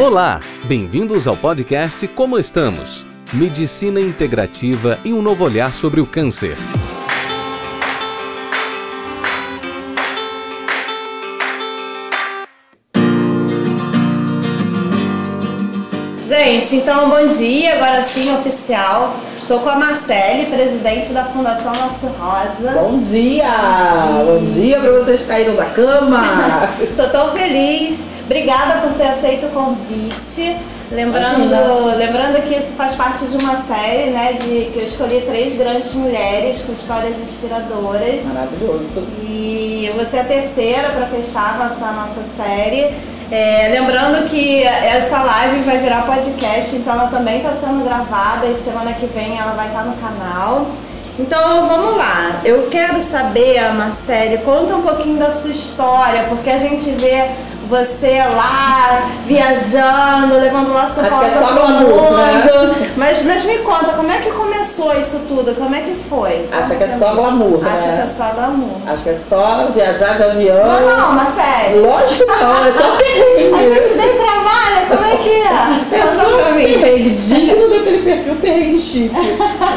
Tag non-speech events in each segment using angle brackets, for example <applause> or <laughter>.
Olá, bem-vindos ao podcast Como Estamos? Medicina integrativa e um novo olhar sobre o câncer. Gente, então bom dia, agora sim oficial. Estou com a Marcele, presidente da Fundação Nosso Rosa. Bom dia! Bom dia para vocês que caíram da cama! <laughs> Estou tão feliz. Obrigada por ter aceito o convite. Lembrando, lembrando que isso faz parte de uma série, né? De que eu escolhi três grandes mulheres com histórias inspiradoras. Maravilhoso. E você é a terceira para fechar nossa, nossa série. É, lembrando que essa live vai virar podcast, então ela também está sendo gravada e semana que vem ela vai estar no canal. Então vamos lá, eu quero saber, Marcele, conta um pouquinho da sua história, porque a gente vê você lá viajando, levando lá sua Acho que é pausa glamour, mundo. né? Mas, mas me conta, como é que começou isso tudo? Como é que foi? Acha que é só glamour, Acha né? que é só glamour. Acho que é só viajar de avião. Não, não, Marcele. Lógico que não, é só <laughs> A perrengue. gente nem trabalha, como é que é? É só perrengue, digno daquele perfil perrengue chique.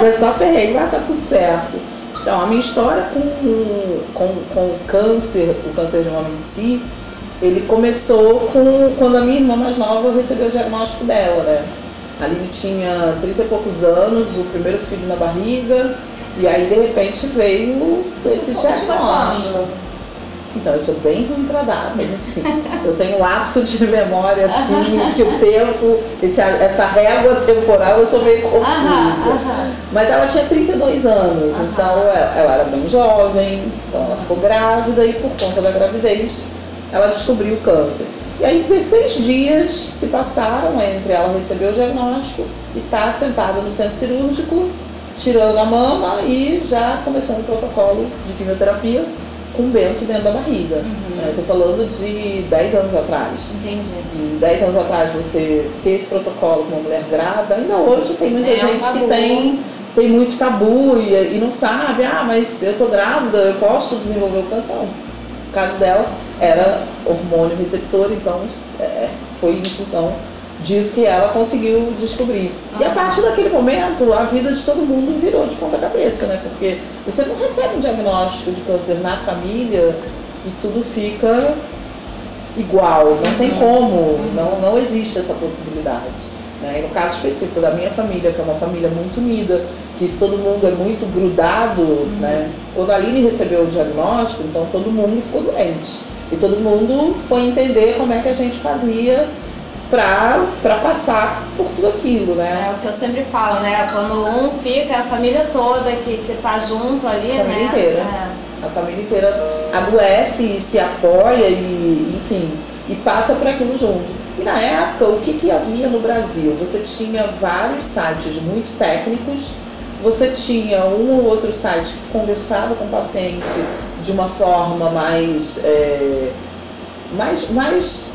É só perrengue, mas tá tudo certo. Então, a minha história com, com, com o câncer, o câncer de mama em si, ele começou com quando a minha irmã mais nova recebeu o diagnóstico dela, né? A Aline tinha 30 e poucos anos, o primeiro filho na barriga, e aí de repente veio esse diagnóstico. Então, eu sou bem ruim para datas, assim. Eu tenho lapso de memória, assim, que o tempo, esse- essa régua temporal, eu sou meio confusa. Aham, aham. Mas ela tinha 32 anos, Aham. então ela, ela era bem jovem, então ela ficou grávida e por conta da gravidez ela descobriu o câncer. E aí 16 dias se passaram entre ela receber o diagnóstico e estar sentada no centro cirúrgico, tirando a mama e já começando o protocolo de quimioterapia com o Bento dentro da barriga. Uhum. Eu estou falando de 10 anos atrás. Entendi. E 10 anos atrás você ter esse protocolo com uma mulher grávida, ainda hoje tem muita É um gente que tabu. tem, tem muito tabu e, e não sabe, ah, mas eu tô grávida, eu posso desenvolver o câncer. No caso dela era hormônio receptor, então é, foi em função disso que ela conseguiu descobrir. E a Aham. partir daquele momento, a vida de todo mundo virou de ponta cabeça, né? Porque você não recebe um diagnóstico de câncer na família e tudo fica igual, não tem como, não, não existe essa possibilidade. Né? E no caso específico da minha família, que é uma família muito unida, que todo mundo é muito grudado, né? quando a Aline recebeu o diagnóstico, então todo mundo ficou doente. E todo mundo foi entender como é que a gente fazia para passar por tudo aquilo, né? É o que eu sempre falo, né? Quando um fica, é a família toda que, que tá junto ali, A família né? inteira. É. A família inteira adoece e se apoia e, enfim, e passa por aquilo junto. E na época, o que, que havia no Brasil? Você tinha vários sites muito técnicos, você tinha um ou outro site que conversava com o paciente de uma forma mais, é, mais, mais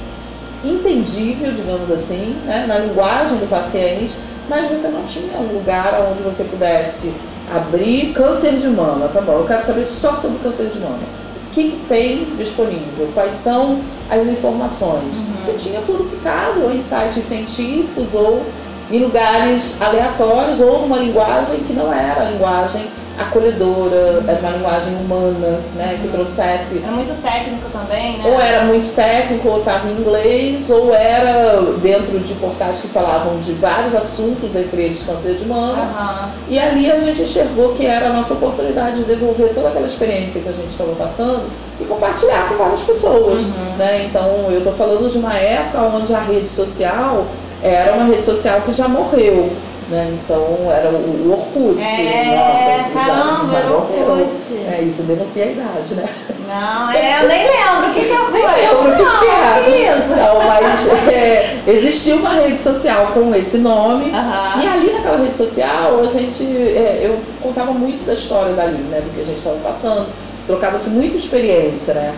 entendível, digamos assim, né, na linguagem do paciente, mas você não tinha um lugar onde você pudesse abrir câncer de mama, tá bom? Eu quero saber só sobre câncer de mama. O que, que tem disponível? Quais são as informações? Você tinha tudo picado ou em sites científicos ou em lugares aleatórios ou numa linguagem que não era a linguagem acolhedora, era uma linguagem humana, né, que trouxesse É muito técnico também, né? ou era muito técnico, ou estava em inglês, ou era dentro de portais que falavam de vários assuntos, entre eles câncer de mama. Aham. E ali a gente enxergou que era a nossa oportunidade de devolver toda aquela experiência que a gente estava passando e compartilhar com várias pessoas. Uhum. Né? Então eu estou falando de uma época onde a rede social era uma rede social que já morreu. Né? Então era o, o Orkut. É, Nossa, já- caramba, já era. Orkut. É, isso denuncia a idade, né? Não, é, eu nem lembro. O que, que é Orkut? lembro o que Não, que é. que isso? Não, mas é, existia uma rede social com esse nome. E ali naquela rede social, a gente, é, eu contava muito da história dali, né, do que a gente estava passando, trocava-se muita experiência, né.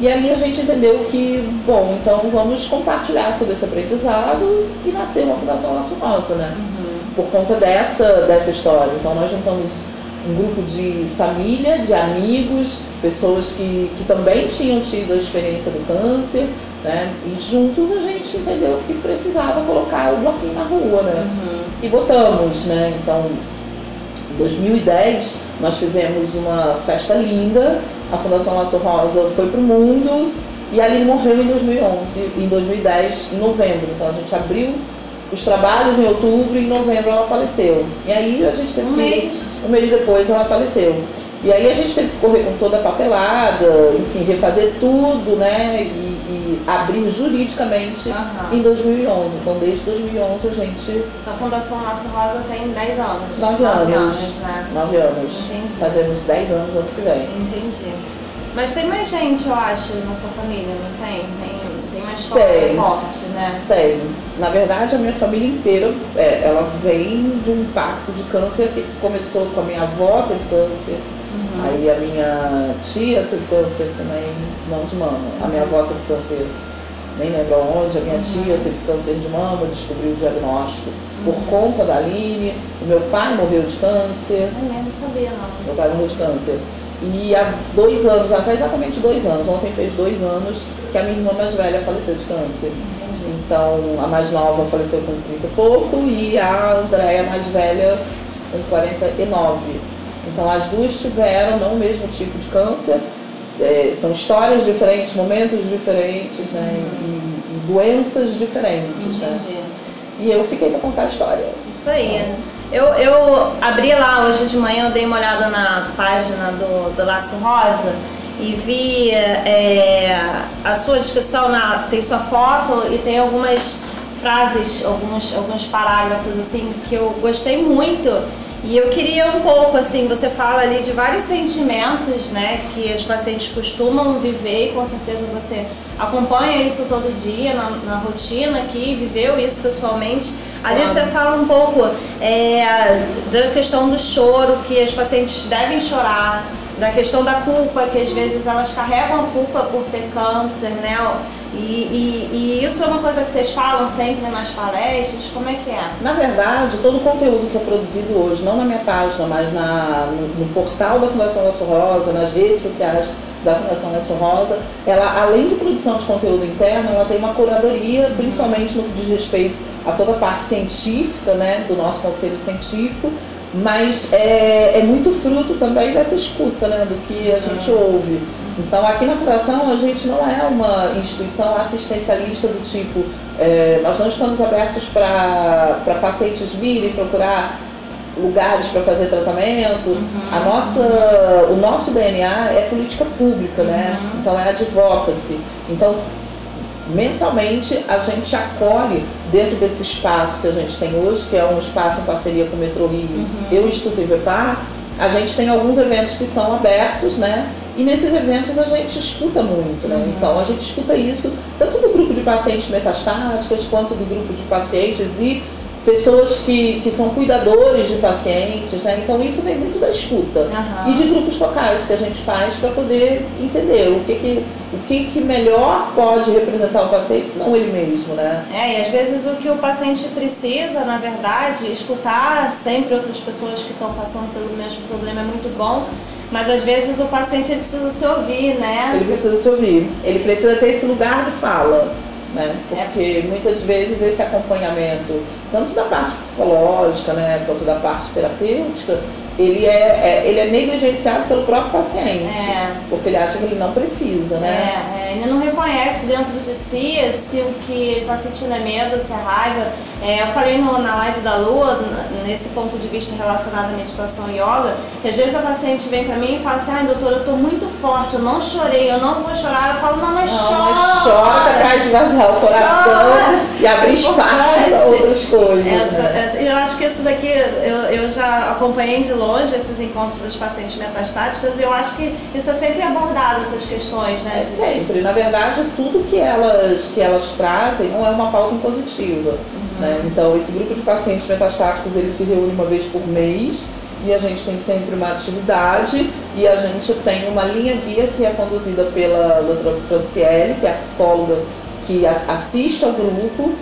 E ali a gente entendeu que, bom, então vamos compartilhar todo esse aprendizado e nascer uma Fundação Laço Rosa, né. Por conta dessa, dessa história. Então nós juntamos um grupo de família, de amigos, pessoas que, que também tinham tido a experiência do câncer Né? E juntos a gente entendeu que precisava colocar o bloquinho na rua, né? Uhum. E botamos, né? Então, em 2010 nós fizemos uma festa linda, a Fundação Laço Rosa foi para o mundo e ali morreu em 2011, em 2010, em novembro. Então a gente abriu os trabalhos em outubro e em novembro ela faleceu. E aí a gente teve um que, mês. um mês depois ela faleceu. E aí a gente teve que correr com toda a papelada, enfim, refazer tudo, né? E, e abrir juridicamente Uhum. em 2011. Então desde 2011 a gente. Então a Fundação Laço Rosa tem 10 anos. Nove Nove anos. né? Nove anos. Entendi. Fazemos 10 anos ano que vem. Entendi. Mas tem mais gente, eu acho, na sua família, não? Tem, tem uma história Tem. forte, né? Tem. Na verdade, a minha família inteira, é, ela vem de um impacto de câncer que começou com a minha avó, teve câncer. Aí a minha tia teve câncer também, não de mama. A minha avó teve câncer, nem lembro onde. A minha tia teve câncer de mama, descobriu o diagnóstico por conta da Aline. O meu pai morreu de câncer. Eu não sabia, não. Meu pai morreu de câncer. E há dois anos, há exatamente dois anos, ontem fez dois anos que a minha irmã mais velha faleceu de câncer. Então, a mais nova faleceu com 30 e pouco e a Andréia mais velha com 49. Então, as duas tiveram não o mesmo tipo de câncer, é, são histórias diferentes, momentos diferentes, né? E, e doenças diferentes, né? Entendi. E eu fiquei para contar a história. Isso aí. Eu, eu abri lá hoje de manhã, eu dei uma olhada na página do, do Laço Rosa e vi é, a sua descrição, na, tem sua foto e tem algumas frases, alguns, alguns parágrafos assim que eu gostei muito. E eu queria um pouco, assim, você fala ali de vários sentimentos, né, que os pacientes costumam viver e com certeza você acompanha isso todo dia na, na rotina aqui, viveu isso pessoalmente. Ali Claro. você fala um pouco é, da questão do choro, que as pacientes devem chorar, da questão da culpa, que às vezes elas carregam a culpa por ter câncer, né? E, e, e isso é uma coisa que vocês falam sempre nas palestras, como é que é? Na verdade, todo o conteúdo que é produzido hoje, não na minha página, mas na, no, no portal da Fundação Laço Rosa, nas redes sociais da Fundação Laço Rosa, ela, além de produção de conteúdo interno, ela tem uma curadoria, principalmente no que diz respeito a toda a parte científica, né, do nosso conselho científico, mas é, é muito fruto também dessa escuta, né, do que a gente ouve. Então, aqui na Fundação, a gente não é uma instituição assistencialista do tipo, é, nós não estamos abertos para pacientes virem procurar lugares para fazer tratamento. A nossa, o nosso DNA é política pública, né? Então é advocacy. Então, mensalmente a gente acolhe dentro desse espaço que a gente tem hoje, que é um espaço em parceria com o Metro Rio e o Instituto Ivepar, a gente tem alguns eventos que são abertos, né? E nesses eventos a gente escuta muito, né? Então a gente escuta isso tanto do grupo de pacientes metastáticas quanto do grupo de pacientes e pessoas que, que são cuidadores de pacientes, né? Então isso vem muito da escuta Aham. e de grupos focais que a gente faz para poder entender o que que, o que que melhor pode representar o paciente, senão ele mesmo, né? É, e às vezes o que o paciente precisa, na verdade, escutar sempre outras pessoas que estão passando pelo mesmo problema é muito bom, mas às vezes o paciente ele precisa se ouvir, né? Ele precisa se ouvir, ele precisa ter esse lugar de fala, né? Porque muitas vezes esse acompanhamento, tanto da parte psicológica, né, quanto da parte terapêutica, ele é, é- ele é negligenciado pelo próprio paciente, É. porque ele acha que ele não precisa, né? É, é, ele não reconhece dentro de si se o que ele está sentindo é medo, se é raiva. É, eu falei no- na live da Lua, nesse ponto de vista relacionado à meditação e yoga, que às vezes a paciente vem pra mim e fala assim, ai doutora, eu tô muito forte, eu não chorei, eu não vou chorar. Eu falo, não, mas Não, chora. mas chora para esvaziar o coração Chora. e abrir espaço para outras coisas. Essa, né? essa- eu acho que isso daqui, eu, eu já acompanhei de longe esses encontros dos pacientes metastáticos e eu acho que isso é sempre abordado, essas questões, né? É sempre. Na verdade, tudo que elas, que elas trazem não é uma pauta impositiva. Né? Então, esse grupo de pacientes metastáticos, ele se reúne uma vez por mês e a gente tem sempre uma atividade e a gente tem uma linha guia que é conduzida pela doutora Franciele, que é a psicóloga que a- assiste ao grupo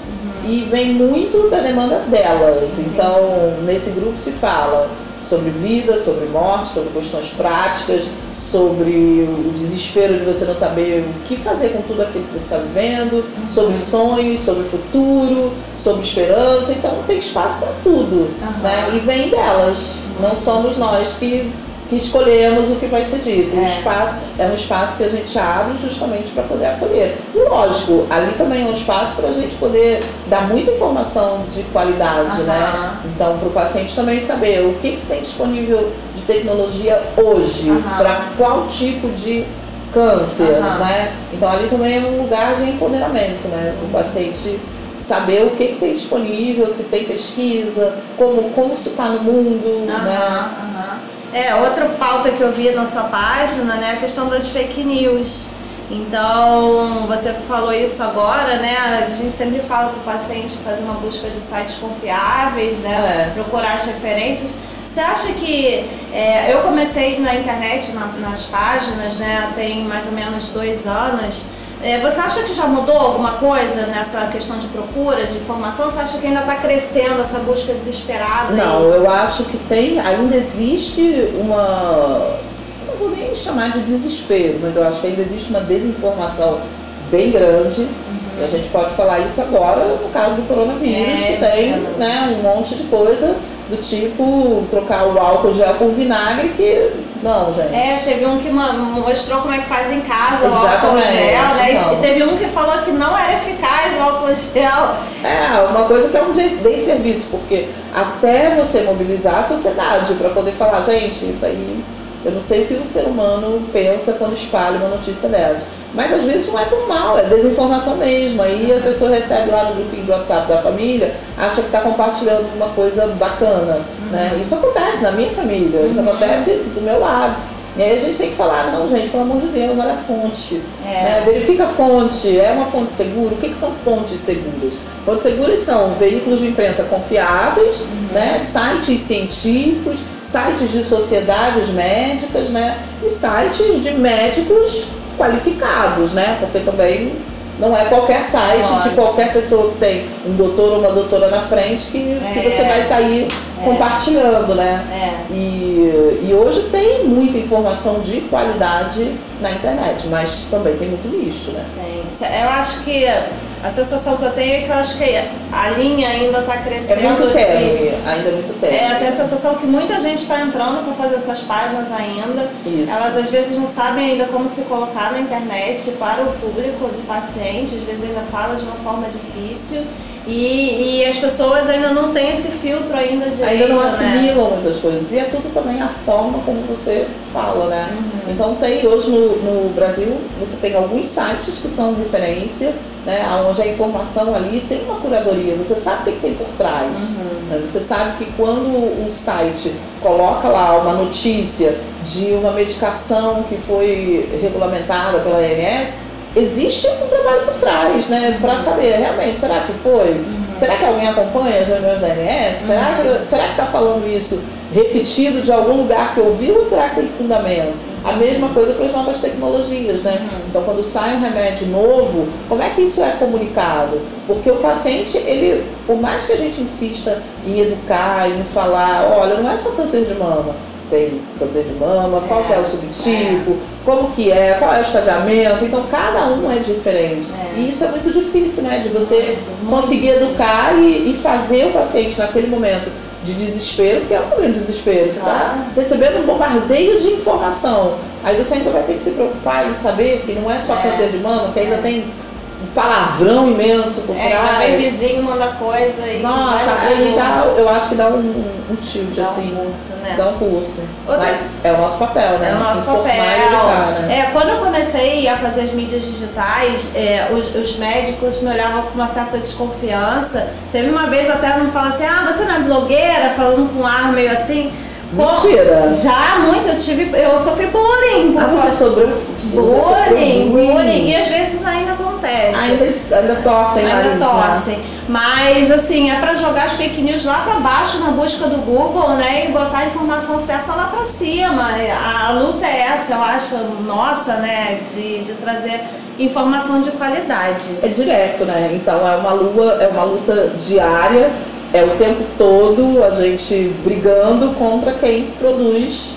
e vem muito da demanda delas. Então, nesse grupo se fala sobre vida, sobre morte, sobre questões práticas, sobre o desespero de você não saber o que fazer com tudo aquilo que você está vivendo, sobre sonhos, sobre futuro, sobre esperança. Então tem espaço para tudo, uhum. né? E vem delas. Não somos nós que que escolhemos o que vai ser dito. É. O espaço é um espaço que a gente abre justamente para poder acolher. E lógico, ali também é um espaço para a gente poder dar muita informação de qualidade, uhum. né? Então, para o paciente também saber o que, que tem disponível de tecnologia hoje, uhum. para qual tipo de câncer, uhum. né? Então, ali também é um lugar de empoderamento, né? O paciente saber o que, que tem disponível, se tem pesquisa, como, como isso está no mundo, né? É, outra pauta que eu vi na sua página, né, a questão das fake news. Então, você falou isso agora, né? A gente sempre fala para o paciente fazer uma busca de sites confiáveis, né? É. Procurar as referências. Você acha que é, eu comecei na internet, na, nas páginas, né? Tem mais ou menos dois anos. É, você acha que já mudou alguma coisa nessa questão de procura, de informação? Você acha que ainda está crescendo essa busca desesperada? Não, eu acho que tem, ainda existe uma. Não vou nem chamar de desespero, mas eu acho que ainda existe uma desinformação bem grande. Uhum. E a gente pode falar isso agora no caso do coronavírus, é, que tem é. né, um monte de coisa do tipo trocar o álcool gel por vinagre, que não, gente. É, teve um que mostrou como é que faz em casa Exatamente, o álcool gel, né? Não. E teve um que falou que não era eficaz o álcool gel. É, uma coisa que é um desserviço, porque até você mobilizar a sociedade para poder falar, gente, isso aí, eu não sei o que o ser humano pensa quando espalha uma notícia dessa. Mas às vezes não é por mal, é desinformação mesmo. Aí a pessoa recebe lá no grupinho do WhatsApp da família, acha que está compartilhando uma coisa bacana. Uhum. Né? Isso acontece na minha família, isso uhum. acontece do meu lado. E aí a gente tem que falar, não, gente, pelo amor de Deus, olha a fonte. É. Né? Verifica a fonte, é uma fonte segura. O que, que são fontes seguras? Fontes seguras são veículos de imprensa confiáveis, uhum. né? sites científicos, sites de sociedades médicas, né? E sites de médicos qualificados, né? Porque também não é qualquer site de qualquer pessoa que tem um doutor ou uma doutora na frente que, é, que você vai sair é. compartilhando, né? É. E, e hoje tem muita informação de qualidade na internet, mas também tem muito lixo, né? Tem. Eu acho que a sensação que eu tenho é que eu acho que a linha ainda está crescendo. É muito tênue, ainda é muito tênue. É, tem a sensação que muita gente está entrando para fazer suas páginas ainda. Isso. Elas às vezes não sabem ainda como se colocar na internet para o público de paciente, às vezes ainda fala de uma forma difícil. E, e as pessoas ainda não têm esse filtro ainda de Ainda não né? assimilam né? muitas coisas. E é tudo também a forma como você fala, né? Uhum. Então tem hoje no, no Brasil, você tem alguns sites que são referência, né? Onde a informação ali tem uma curadoria, você sabe o que tem por trás. Uhum. Né? Você sabe que quando um site coloca lá uma notícia de uma medicação que foi regulamentada pela ANS, existe um trabalho por trás, né? Para saber realmente, será que foi? Uhum. Será que alguém acompanha as reuniões da ANS? Uhum. Será que será está falando isso repetido de algum lugar que ouviu ou será que tem fundamento? A mesma coisa para as novas tecnologias, né? Uhum. Então, quando sai um remédio novo, como é que isso é comunicado? Porque o paciente, ele, por mais que a gente insista em educar, em falar, olha, não é só câncer de mama, tem câncer de mama, qual é, é o subtipo, é. como que é, qual é o estadiamento, então cada um é diferente. É. E isso é muito difícil, né? De você muito, conseguir educar e, e, fazer o paciente naquele momento de desespero, porque é um momento de desespero, você está ah. recebendo um bombardeio de informação. Aí você ainda vai ter que se preocupar em saber que não é só é. câncer de mama, que ainda é. tem um palavrão imenso por é, trás. É, vem vizinho, manda coisa e. Nossa, aí dá, eu acho que dá um, um tilt dá assim. Um curto, né? Dá um curto. Outra... Mas é o nosso papel, né? É o nosso papel. Educar, né? É, quando eu comecei a fazer as mídias digitais, é, os, os, médicos me olhavam com uma certa desconfiança. Teve uma vez até me falaram assim: ah, você não é blogueira? Falando com um ar meio assim. Mentira. Já muito, eu tive, eu sofri bullying. Ah, você sofreu bullying, bullying, e às vezes ainda acontece. Ainda, ainda torcem Ainda nariz, né? torcem. Né? Mas assim, é para jogar as fake news lá para baixo na busca do Google, né, e botar a informação certa lá para cima. A luta é essa, eu acho, nossa, né, de, de trazer informação de qualidade. É direto, né? Então é uma lua, é uma luta diária é o tempo todo a gente brigando contra quem produz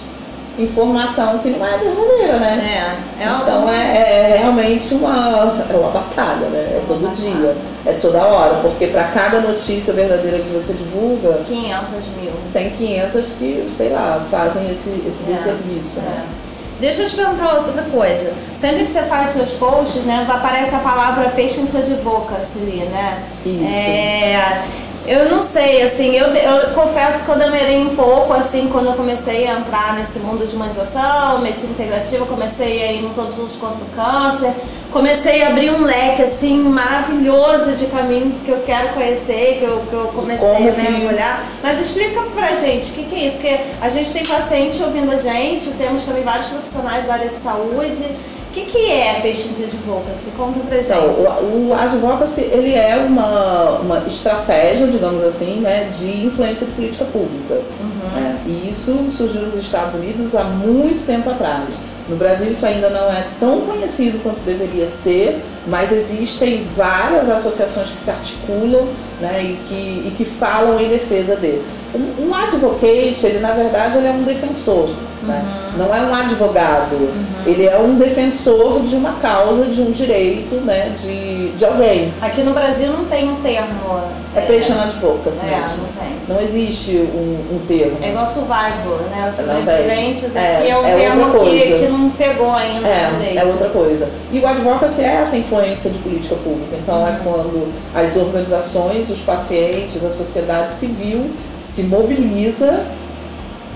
informação que não é verdadeira, né? É, é então é, é, realmente uma, é uma batalha, né? É todo dia, é toda hora, porque para cada notícia verdadeira que você divulga, 500 mil. Tem 500 que, sei lá, fazem esse, esse é, serviço, né? É. Deixa eu te perguntar outra coisa. Sempre que você faz seus posts, né, aparece a palavra patient advocacy, né? Isso. É, eu não sei, assim, eu, eu confesso que eu demorei um pouco, assim, quando eu comecei a entrar nesse mundo de humanização, medicina integrativa, comecei a ir em todos os contra o câncer, comecei a abrir um leque, assim, maravilhoso de caminho que eu quero conhecer, que eu, que eu comecei Como a mergulhar. Mas explica pra gente, o que, que é isso? Porque a gente tem paciente ouvindo a gente, temos também vários profissionais da área de saúde, o que, que é Patient Advocacy? Conta pra gente. Então, o, o Advocacy ele é uma, uma estratégia, digamos assim, né, de influência de política pública. Uhum. Né? E isso surgiu nos Estados Unidos há muito tempo atrás. No Brasil isso ainda não é tão conhecido quanto deveria ser, mas existem várias associações que se articulam né, e, que, e que falam em defesa dele. Um, um advocate, ele na verdade ele é um defensor. Né? Uhum. Não é um advogado, uhum. ele é um defensor de uma causa, de um direito né, de, de alguém. Aqui no Brasil não tem um termo. É, é patient advocacy. É, não tem. Não existe um, um termo. É igual survivor, né? Os sobreviventes é, aqui é um é termo que, que não pegou ainda é, direito. É outra coisa. E o advocacy é essa influência de política pública. Então é uhum. é quando as organizações, os pacientes, a sociedade civil se mobiliza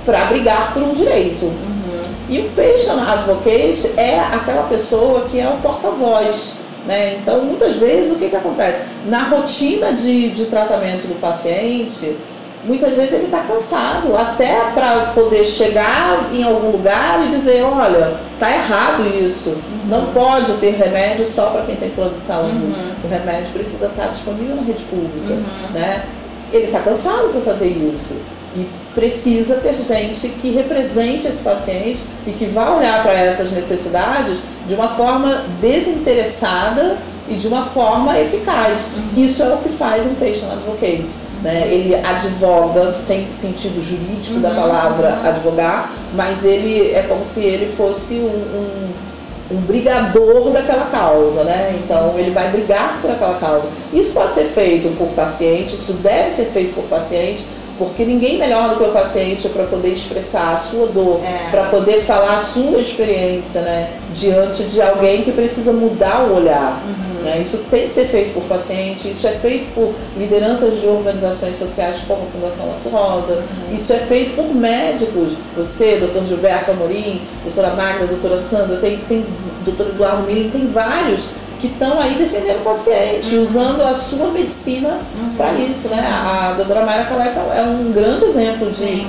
para brigar por um direito. Uhum. E o patient advocate é aquela pessoa que é o porta-voz. Né? Então, muitas vezes, o que, que acontece? Na rotina de, de tratamento do paciente, muitas vezes ele está cansado, até para poder chegar em algum lugar e dizer, olha, está errado isso, uhum. não pode ter remédio só para quem tem plano de saúde, uhum. o remédio precisa estar disponível na rede pública. Uhum. Né? Ele está cansado para fazer isso. E precisa ter gente que represente esse paciente e que vá olhar para essas necessidades de uma forma desinteressada e de uma forma eficaz. Uhum. Isso é o que faz um patient advocate. Né? Ele advoga sem o sentido jurídico uhum. da palavra uhum. advogar, mas ele é como se ele fosse um, um, um brigador daquela causa. Né? Então ele vai brigar por aquela causa. Isso pode ser feito por paciente, isso deve ser feito por paciente porque ninguém melhor do que o paciente para poder expressar a sua dor, é. para poder falar a sua experiência, né, diante de alguém que precisa mudar o olhar. Uhum. Né? Isso tem que ser feito por paciente, isso é feito por lideranças de organizações sociais como a Fundação Laço Rosa, uhum. isso é feito por médicos, você, doutor Gilberto Amorim, doutora Magda, doutora Sandra, tem, tem doutor Eduardo Milling, tem vários que estão aí defendendo o paciente, uhum. usando a sua medicina uhum. para isso, né? A, a doutora Mayra Calef é um grande exemplo de Sim.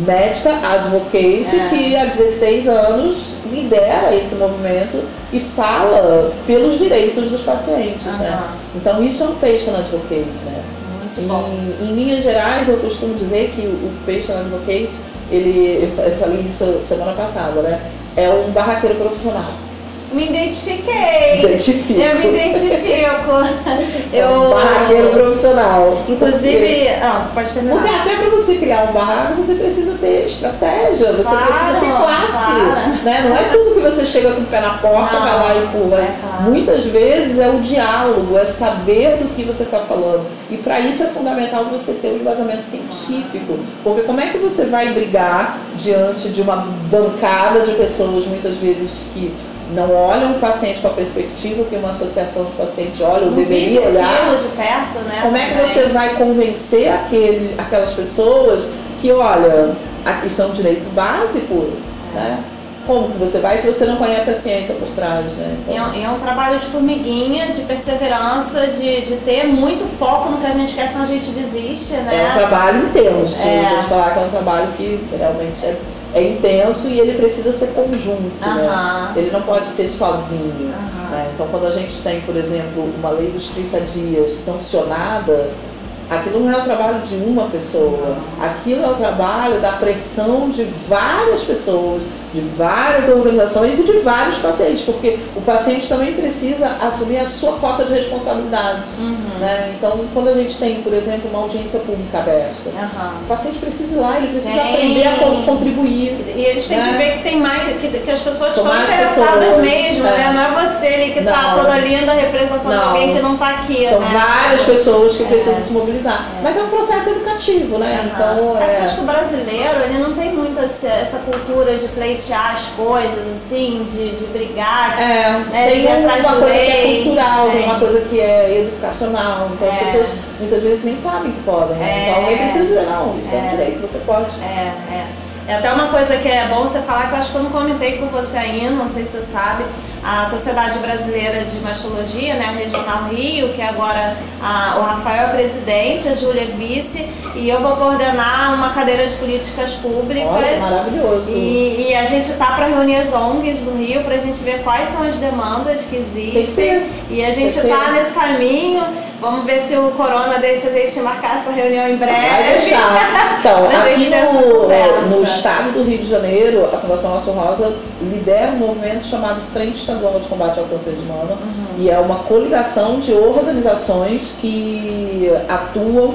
médica advocate é. que há 16 anos lidera esse movimento e fala pelos direitos dos pacientes, uhum. né? Então isso é um patient advocate, né? Em, em, linhas gerais, eu costumo dizer que o, o patient advocate, ele, eu falei isso semana passada, né? É um barraqueiro profissional. Me identifiquei. Identifico. Eu me identifico. <laughs> É um barraqueiro profissional. Inclusive, ah, pode terminar. Porque até para você criar um barraco, você precisa ter estratégia, você claro, precisa ter classe. Claro. Né? Não é tudo que você chega com o pé na porta, Não, vai lá e pula. É claro. Muitas vezes é o diálogo, é saber do que você está falando. E para isso é fundamental você ter um embasamento científico. Porque como é que você vai brigar diante de uma bancada de pessoas, muitas vezes, que não olham o paciente com a perspectiva que uma associação de pacientes olha, ou deveria olhar. de perto, né? Como é que você vai convencer aquele, aquelas pessoas que, olha, isso é um direito básico, né? Como que você vai se você não conhece a ciência por trás, né? Então... É, um, é, um, trabalho de formiguinha, de perseverança, de, de ter muito foco no que a gente quer, senão a gente desiste, né? É um trabalho intenso. É. Vou falar que é um trabalho que realmente é é intenso e ele precisa ser conjunto, né? Ele não pode ser sozinho. Né? Então, quando a gente tem, por exemplo, uma lei dos 30 dias sancionada, aquilo não é o trabalho de uma pessoa, aquilo é o trabalho da pressão de várias pessoas, de várias organizações e de vários pacientes, porque o paciente também precisa assumir a sua cota de responsabilidades. Uhum. Né? Então, quando a gente tem, por exemplo, uma audiência pública aberta, uhum. o paciente precisa ir lá, ele precisa aprender a contribuir. E eles têm né? que ver que tem mais, que, que as pessoas São estão interessadas pessoas, mesmo, é. né? Não é você que está toda linda representando não. alguém que não está aqui. São né? várias pessoas que é. precisam se mobilizar. É. Mas é um processo educativo, né? Uhum. Então, é... é acho que o brasileiro ele não tem muito essa cultura de pleitear as coisas, assim, de, de brigar. É, né, tem de uma coisa lei. que é cultural, tem uma coisa que é educacional. Então as é. pessoas muitas vezes nem sabem que podem. Né? Então alguém precisa dizer, não, isso é, um direito, você pode. É, é. É até uma coisa que é bom você falar, que eu acho que eu não comentei com você ainda, não sei se você sabe, a Sociedade Brasileira de Mastologia, né, a Regional Rio, que agora a, o Rafael é presidente, a Júlia é vice, e eu vou coordenar uma cadeira de políticas públicas. Olha, maravilhoso. E, e a gente está para reunir as ONGs do Rio para a gente ver quais são as demandas que existem. E a gente está nesse caminho. Vamos ver se o Corona deixa a gente marcar essa reunião em breve. Vai deixar. Então, <laughs> aqui no, no estado do Rio de Janeiro, a Fundação Laço Rosa lidera um movimento chamado Frente Estadual de Combate ao Câncer de Mama. Uhum. E é uma coligação de organizações que atuam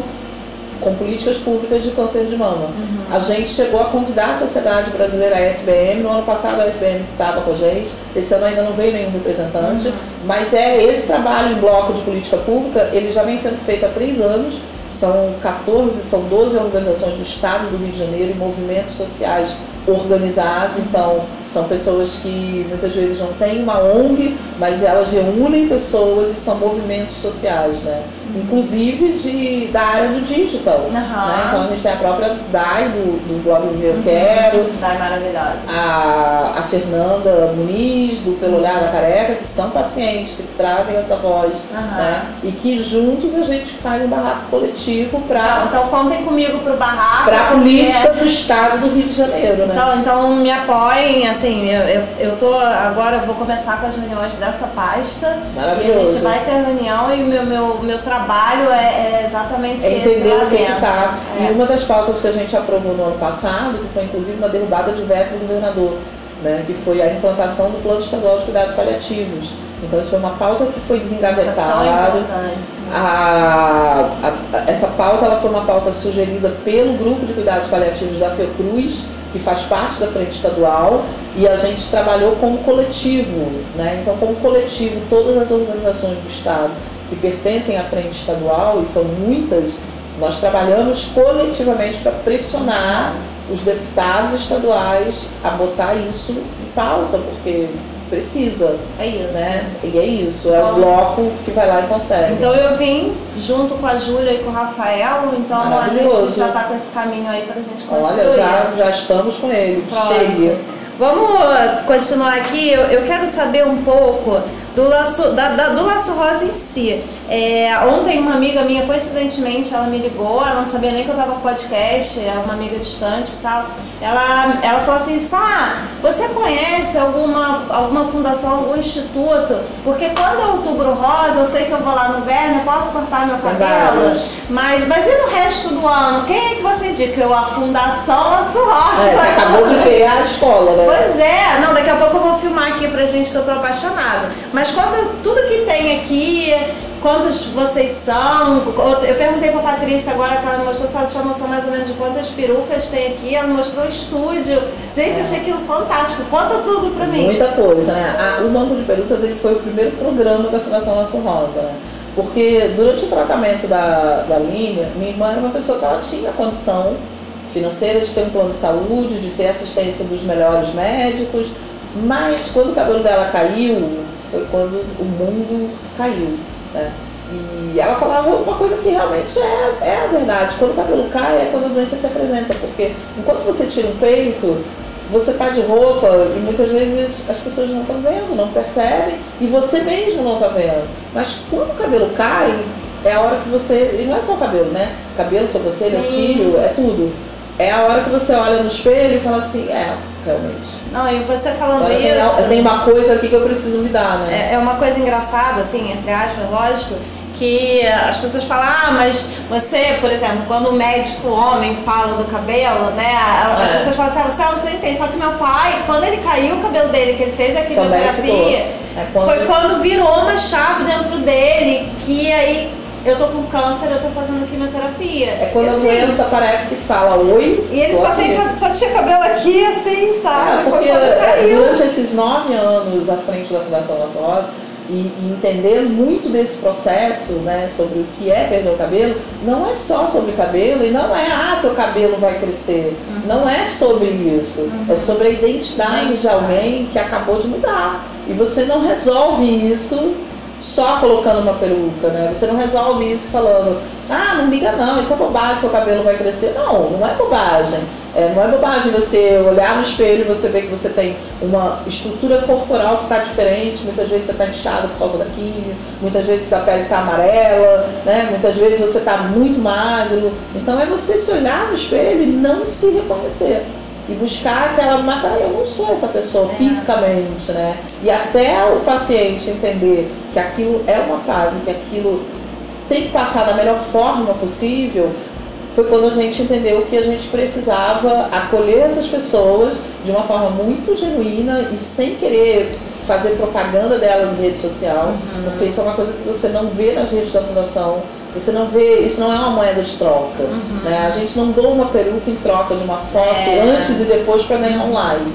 com políticas públicas de câncer de mama. Uhum. A gente chegou a convidar a Sociedade Brasileira, a SBM, no ano passado a SBM estava com a gente, esse ano ainda não veio nenhum representante, uhum. mas é esse trabalho em bloco de política pública, ele já vem sendo feito há três anos, são 14, são 12 organizações do Estado do Rio de Janeiro e movimentos sociais organizados, então são pessoas que muitas vezes não têm uma ONG, mas elas reúnem pessoas e são movimentos sociais, né? Inclusive de, da área do digital. Uhum. Né? Então a gente tem a própria Dai do, do blog do Eu uhum. Quero. Dai maravilhosa. A, a Fernanda Muniz, do Pelo Olhar da Careca, que são pacientes, que trazem essa voz. Uhum. Né? E que juntos a gente faz um barraco coletivo para. Então, então contem comigo para o barraco. Para a política do Estado do Rio de Janeiro, né? Então, então me apoiem, assim assim, eu, eu, eu tô agora, vou começar com as reuniões dessa pasta. Maravilhoso. E a gente vai ter reunião e o meu, meu, meu trabalho é, é exatamente é entender o que está. É. E uma das pautas que a gente aprovou no ano passado, que foi inclusive uma derrubada de veto do governador, né, que foi a implantação do Plano Estadual de Cuidados Paliativos. Então isso foi uma pauta que foi desengavetada. É a, a, essa pauta ela foi uma pauta sugerida pelo grupo de cuidados paliativos da Fiocruz, que faz parte da frente estadual, e a gente trabalhou como coletivo, né? Então, como coletivo, todas as organizações do Estado que pertencem à frente estadual, e são muitas, nós trabalhamos coletivamente para pressionar os deputados estaduais a botar isso em pauta, porque precisa. É isso. Né? E é isso, é o bloco que vai lá e consegue. Então eu vim junto com a Júlia e com o Rafael, então a gente já está com esse caminho aí para a gente construir. Olha, já, já estamos com ele, cheia. Vamos continuar aqui, eu, eu quero saber um pouco do laço, da, da, do laço rosa em si. É, ontem uma amiga minha, coincidentemente, ela me ligou, ela não sabia nem que eu tava com podcast, é uma amiga distante e tal. Ela, ela falou assim, Sá, você conhece alguma, alguma fundação, algum instituto? Porque quando é outubro rosa, eu sei que eu vou lá no Verne, eu posso cortar meu cabelo, mas, mas e no resto do ano? Quem é que você indica? Eu, a Fundação Laço Rosa. É, você acabou de ver a escola, né? Pois é, não, daqui a pouco gente que eu tô apaixonada. Mas conta tudo que tem aqui, quantos vocês são. Eu perguntei pra Patrícia agora que ela mostrou, se ela tinha noção mais ou menos de quantas perucas tem aqui. Ela mostrou o estúdio. Gente, achei aquilo fantástico. Conta tudo pra mim. Muita coisa, né? O Banco de Perucas ele foi o primeiro programa da Fundação Laço Rosa, né? Porque durante o tratamento da, da linha, minha irmã era uma pessoa que ela tinha condição financeira de ter um plano de saúde, de ter assistência dos melhores médicos, mas quando o cabelo dela caiu, foi quando o mundo caiu. Né? E ela falava uma coisa que realmente é, é a verdade. Quando o cabelo cai é quando a doença se apresenta, porque enquanto você tira um peito, você está de roupa e muitas vezes as pessoas não estão vendo, não percebem, e você mesmo não está vendo. Mas quando o cabelo cai, é a hora que você. E não é só o cabelo, né? Cabelo, sobrancelha, cílio, é tudo. É a hora que você olha no espelho e fala assim, é, realmente. Não, e você falando Agora, isso. Tem, tem uma coisa aqui que eu preciso lidar, né? É, é uma coisa engraçada, assim, entre aspas, lógico, que as pessoas falam, ah, mas você, por exemplo, quando o médico homem fala do cabelo, né? As É. pessoas falam assim, ah, você, ah, você entende. Só que meu pai, quando ele caiu o cabelo dele, que ele fez a quimioterapia, É quando foi quando virou uma chave dentro dele, que aí eu tô com câncer, eu tô fazendo quimioterapia. É quando E a assim, doença parece que fala oi. E ele só, tem, só tinha cabelo aqui, assim, sabe? É, porque é, durante esses nove anos à frente da Fundação Laço Rosa e, entender muito desse processo, né, sobre o que é perder o cabelo, não é só sobre cabelo e não é, ah, seu cabelo vai crescer. Não é sobre isso. É sobre a identidade de alguém que acabou de mudar. E você não resolve isso só colocando uma peruca, né? Você não resolve isso falando, ah, não liga não, isso é bobagem, seu cabelo vai crescer. Não, não é bobagem. É, não é bobagem você olhar no espelho e você ver que você tem uma estrutura corporal que está diferente. Muitas vezes você está inchado por causa da quimio, muitas vezes a pele está amarela, né? muitas vezes você está muito magro. Então é você se olhar no espelho e não se reconhecer. E buscar aquela, mas peraí, eu não sou essa pessoa fisicamente, né? E até o paciente entender que aquilo é uma fase, que aquilo tem que passar da melhor forma possível, foi quando a gente entendeu que a gente precisava acolher essas pessoas de uma forma muito genuína e sem querer fazer propaganda delas em rede social, porque isso é uma coisa que você não vê nas redes da fundação, você não vê, isso não é uma moeda de troca. Né? A gente não doa uma peruca em troca de uma foto É. antes e depois para ganhar um like.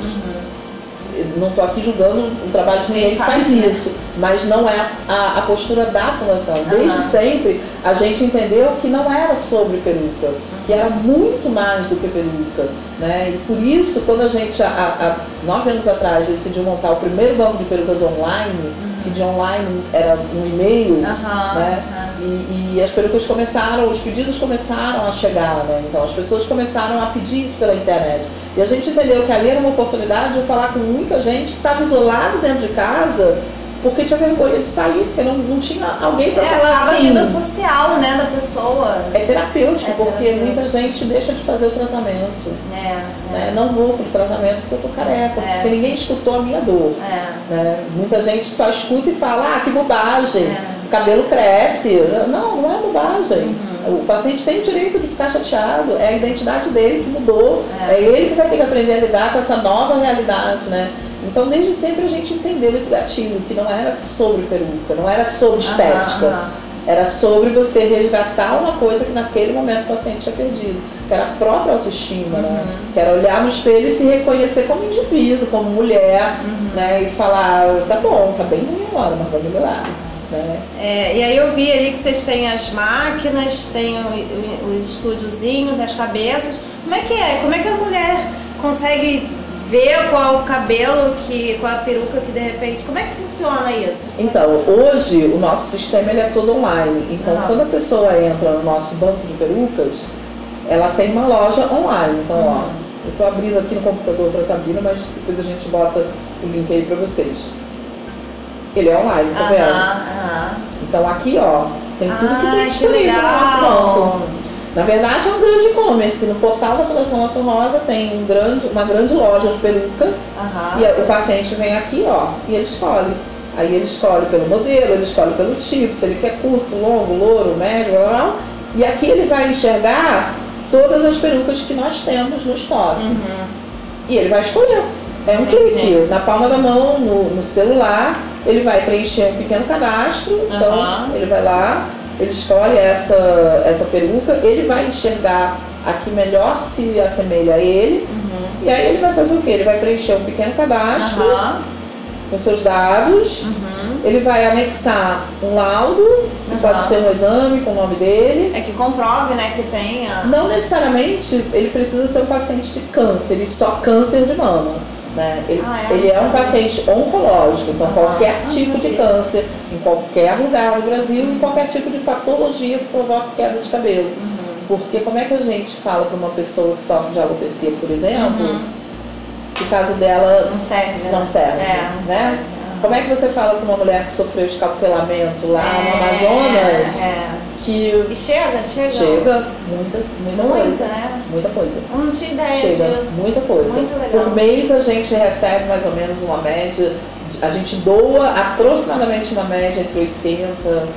Eu não estou aqui julgando o trabalho de ninguém que faz faz, né? isso, mas não é a, a postura da fundação. Desde Aham. sempre a gente entendeu que não era sobre peruca, que era muito mais do que peruca. Né? E por isso, quando a gente, há, há nove anos atrás, decidiu montar o primeiro banco de perucas online, que de online era um e-mail, Aham, né? aham. E, e as perucas começaram, os pedidos começaram a chegar, né? Então as pessoas começaram a pedir isso pela internet. E a gente entendeu que ali era uma oportunidade de falar com muita gente que estava isolado dentro de casa porque tinha vergonha de sair, porque não, não tinha alguém para É, falar assim. vida social, né, da pessoa. É terapêutico, É porque terapêutico. muita gente deixa de fazer o tratamento. É, Né? Não vou pro tratamento porque eu tô careca, É. porque ninguém escutou a minha dor. é, né? Muita gente só escuta e fala, ah, que bobagem, É. o cabelo cresce. Não, não é bobagem. Uhum. O paciente tem o direito de ficar chateado, é a identidade dele que mudou, É. é, ele que vai ter que aprender a lidar com essa nova realidade, né? Então, desde sempre a gente entendeu esse gatilho, que não era sobre peruca, não era sobre estética. Aham, aham. Era sobre você resgatar uma coisa que naquele momento o paciente tinha perdido, que era a própria autoestima, né? Uhum. Que era olhar no espelho e se reconhecer como indivíduo, como mulher, Uhum. né? E falar, tá bom, tá bem ruim agora, mas vai melhorar. Né? É, e aí eu vi ali que vocês têm as máquinas, tem o, o, o estúdiozinho das cabeças. Como é que é? Como é que a mulher consegue ver qual o cabelo, que, qual a peruca que de repente. Como é que funciona isso? Então, hoje o nosso sistema ele é todo online. Então, Ah. quando a pessoa entra no nosso banco de perucas, ela tem uma loja online. Então, ó, eu tô abrindo aqui no computador para Sabrina, mas depois a gente bota o link aí para vocês. Ele é online, tá vendo? aham. Então aqui, ó, tem tudo que Ah, tem que disponível no nosso banco. Na verdade, é um grande e-commerce. No portal da Fundação Laço Rosa tem um grande, uma grande loja de peruca e o paciente vem aqui, ó, e ele escolhe. Aí ele escolhe pelo modelo, ele escolhe pelo tipo, se ele quer curto, longo, louro, médio, blá, blá, blá. E aqui ele vai enxergar todas as perucas que nós temos no estoque. Uhum. E ele vai escolher. É um Entendi. clique. Na palma da mão, no, no celular, ele vai preencher um pequeno cadastro. Então, ele vai lá, ele escolhe essa, essa peruca, ele vai enxergar a que melhor se assemelha a ele. Uhum. E aí ele vai fazer o quê? Ele vai preencher um pequeno cadastro Aham. com seus dados. Uhum. Ele vai anexar um laudo, que pode ser um exame com o nome dele. É que comprove, né, que tenha. Não necessariamente ele precisa ser um paciente de câncer, e só câncer de mama. Né? Ele, Ah, é? ele é um paciente oncológico, então Ah, qualquer tipo de câncer, em qualquer lugar do Brasil, em qualquer tipo de patologia que provoque queda de cabelo. Uhum. Porque como é que a gente fala para uma pessoa que sofre de alopecia, por exemplo, Uhum. que o caso dela Não serve, né? não serve, É, né? Como é que você fala para uma mulher que sofreu escapulamento lá no É, Amazonas É. que E chega, chega. chega muita, muita Muita, coisa. né? Muita coisa. Não tinha ideia Chega disso. muita coisa. Muito legal. Por mês a gente recebe mais ou menos uma média a gente doa aproximadamente uma média entre 80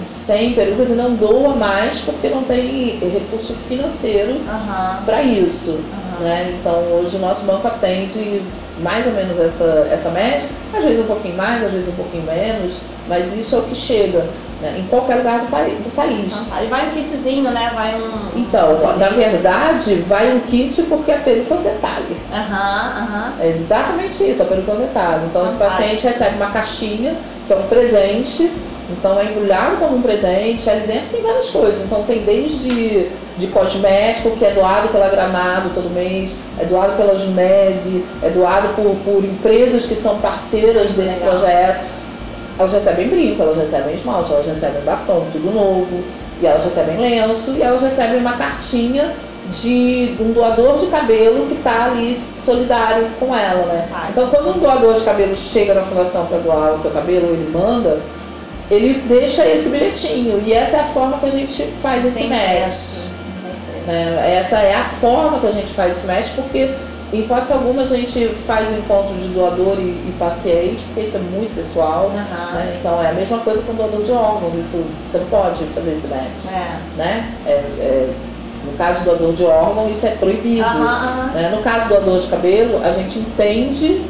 e 100 perucas e não doa mais porque não tem recurso financeiro Aham. para isso. Aham. Né? Então hoje o nosso banco atende mais ou menos essa, essa média, às vezes um pouquinho mais, às vezes um pouquinho menos, mas isso é o que chega né? em qualquer lugar do, pai- do país. Ah. E vai um kitzinho, né? Vai um. Então, na verdade, vai um kit porque a peruca é um detalhe. Aham, aham. É exatamente isso, a peruca é um detalhe. Então, esse paciente recebe uma caixinha, que é um presente, então é embrulhado como um presente, ali dentro tem várias coisas. Então tem desde de cosmético, que é doado pela Granado todo mês, é doado pela Junese, é doado por, por empresas que são parceiras desse Legal. projeto. Elas recebem brinco, elas recebem esmalte, elas recebem batom, tudo novo, e elas recebem lenço, e elas recebem uma cartinha de um doador de cabelo que está ali solidário com ela, né? Fantástico. Então quando um doador de cabelo chega na fundação para doar o seu cabelo, ele manda, ele deixa esse bilhetinho. E essa é a forma que a gente faz esse match. né? Essa é a forma que a gente faz esse match, porque em hipótese alguma a gente faz um encontro de doador e, e paciente, porque isso é muito pessoal. Aham. né? Então é a mesma coisa com doador de órgãos, isso você não pode fazer esse match. É. Né? É- é- no caso do doador de órgão, isso é proibido. Aham. né? No caso do doador de cabelo, a gente entende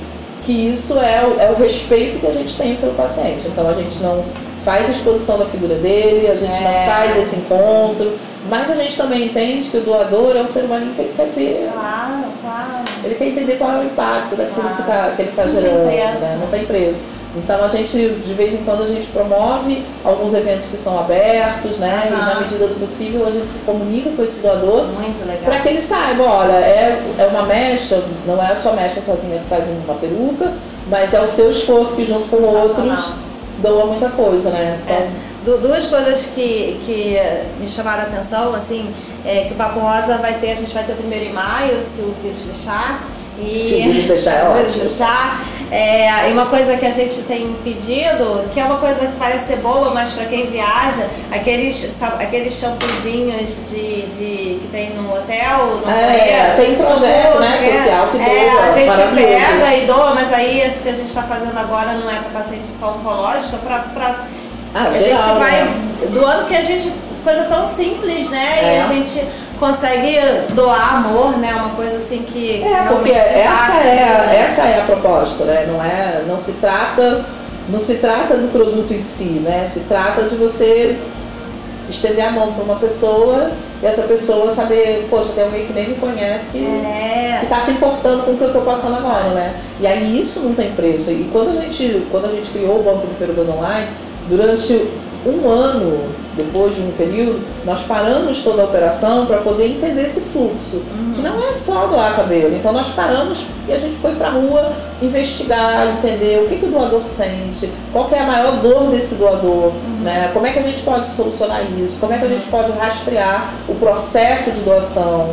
que isso é o, é o respeito que a gente tem pelo paciente. Então a gente não faz a exposição da figura dele, a gente É. não faz esse encontro, mas a gente também entende que o doador é um ser humano que ele quer ver, Claro, claro. ele quer entender qual é o impacto daquilo Claro. que, tá, que ele está gerando, né? não tem preço. Então a gente, de vez em quando, a gente promove alguns eventos que são abertos, né? E Aham. na medida do possível a gente se comunica com esse doador Muito legal. para que ele saiba, olha, é, é uma mecha, não é a sua mecha sozinha que faz uma peruca, mas é o seu esforço que junto com outros doa muita coisa, né? Então, É. Du- Duas coisas que, que me chamaram a atenção, assim, é que o Papo Rosa vai ter, a gente vai ter o primeiro em maio, se o vírus deixar. E Se o vírus deixar, é <laughs> vírus ótimo. deixar. É, e uma coisa que a gente tem pedido, que é uma coisa que parece ser boa, mas para quem viaja, aqueles, aqueles shampoozinhos de, de, que tem no hotel, no É, tem projeto, shampoo, né, é, social que é, doa, a gente pega e doa, mas aí esse que a gente está fazendo agora não é para paciente só oncológico, é para ah, a geral, gente vai né? doando que a gente. coisa tão simples, né? E É. a gente consegue doar amor, né? Uma coisa assim que. É, porque essa é, a- né? essa é a proposta, né? Não, é, não se trata não se trata do produto em si, né? Se trata de você estender a mão para uma pessoa e essa pessoa saber, poxa, tem alguém que nem me conhece que É. está se importando com o que eu estou passando agora, né? E aí isso não tem preço. E quando a gente, quando a gente criou o Banco de Perucas Online, durante um ano, depois de um período, nós paramos toda a operação para poder entender esse fluxo. Que não é só doar cabelo. Então nós paramos e a gente foi para a rua investigar, entender o que, que o doador sente, qual é a maior dor desse doador, né? como é que a gente pode solucionar isso, como é que a gente pode rastrear o processo de doação.